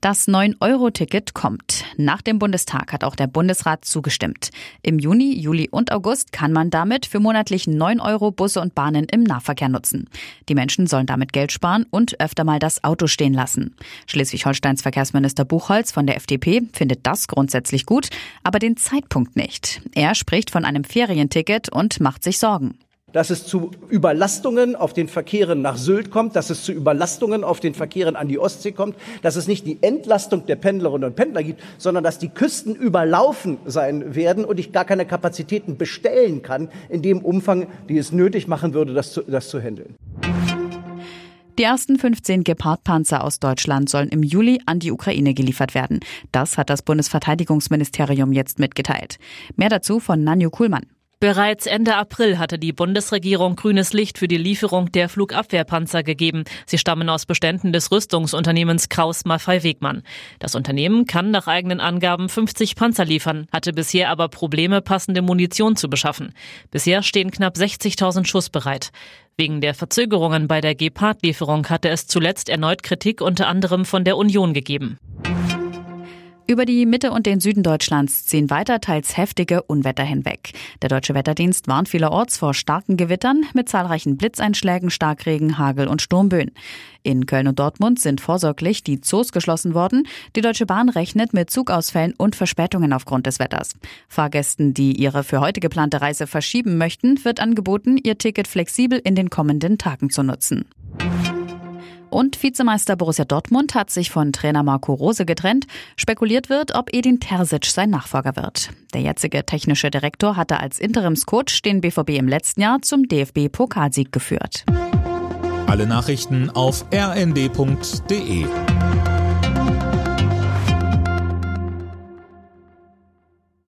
Das 9-Euro-Ticket kommt. Nach dem Bundestag hat auch der Bundesrat zugestimmt. Im Juni, Juli und August kann man damit für monatlich 9 Euro Busse und Bahnen im Nahverkehr nutzen. Die Menschen sollen damit Geld sparen und öfter mal das Auto stehen lassen. Schleswig-Holsteins Verkehrsminister Buchholz von der FDP findet das grundsätzlich gut, aber den Zeitpunkt nicht. Er spricht von einem Ferienticket und macht sich Sorgen dass es zu Überlastungen auf den Verkehren nach Sylt kommt, dass es zu Überlastungen auf den Verkehren an die Ostsee kommt, dass es nicht die Entlastung der Pendlerinnen und Pendler gibt, sondern dass die Küsten überlaufen sein werden und ich gar keine Kapazitäten bestellen kann in dem Umfang, die es nötig machen würde, das zu, das zu handeln. Die ersten 15 Gepard-Panzer aus Deutschland sollen im Juli an die Ukraine geliefert werden. Das hat das Bundesverteidigungsministerium jetzt mitgeteilt. Mehr dazu von Nanju Kuhlmann. Bereits Ende April hatte die Bundesregierung grünes Licht für die Lieferung der Flugabwehrpanzer gegeben. Sie stammen aus Beständen des Rüstungsunternehmens Kraus Maffei Wegmann. Das Unternehmen kann nach eigenen Angaben 50 Panzer liefern, hatte bisher aber Probleme, passende Munition zu beschaffen. Bisher stehen knapp 60.000 Schuss bereit. Wegen der Verzögerungen bei der Gepard-Lieferung hatte es zuletzt erneut Kritik unter anderem von der Union gegeben. Über die Mitte und den Süden Deutschlands ziehen weiter teils heftige Unwetter hinweg. Der Deutsche Wetterdienst warnt vielerorts vor starken Gewittern mit zahlreichen Blitzeinschlägen, Starkregen, Hagel und Sturmböen. In Köln und Dortmund sind vorsorglich die Zoos geschlossen worden. Die Deutsche Bahn rechnet mit Zugausfällen und Verspätungen aufgrund des Wetters. Fahrgästen, die ihre für heute geplante Reise verschieben möchten, wird angeboten, ihr Ticket flexibel in den kommenden Tagen zu nutzen. Und Vizemeister Borussia Dortmund hat sich von Trainer Marco Rose getrennt. Spekuliert wird, ob Edin Terzic sein Nachfolger wird. Der jetzige technische Direktor hatte als Interimscoach den BVB im letzten Jahr zum DFB-Pokalsieg geführt. Alle Nachrichten auf rnd.de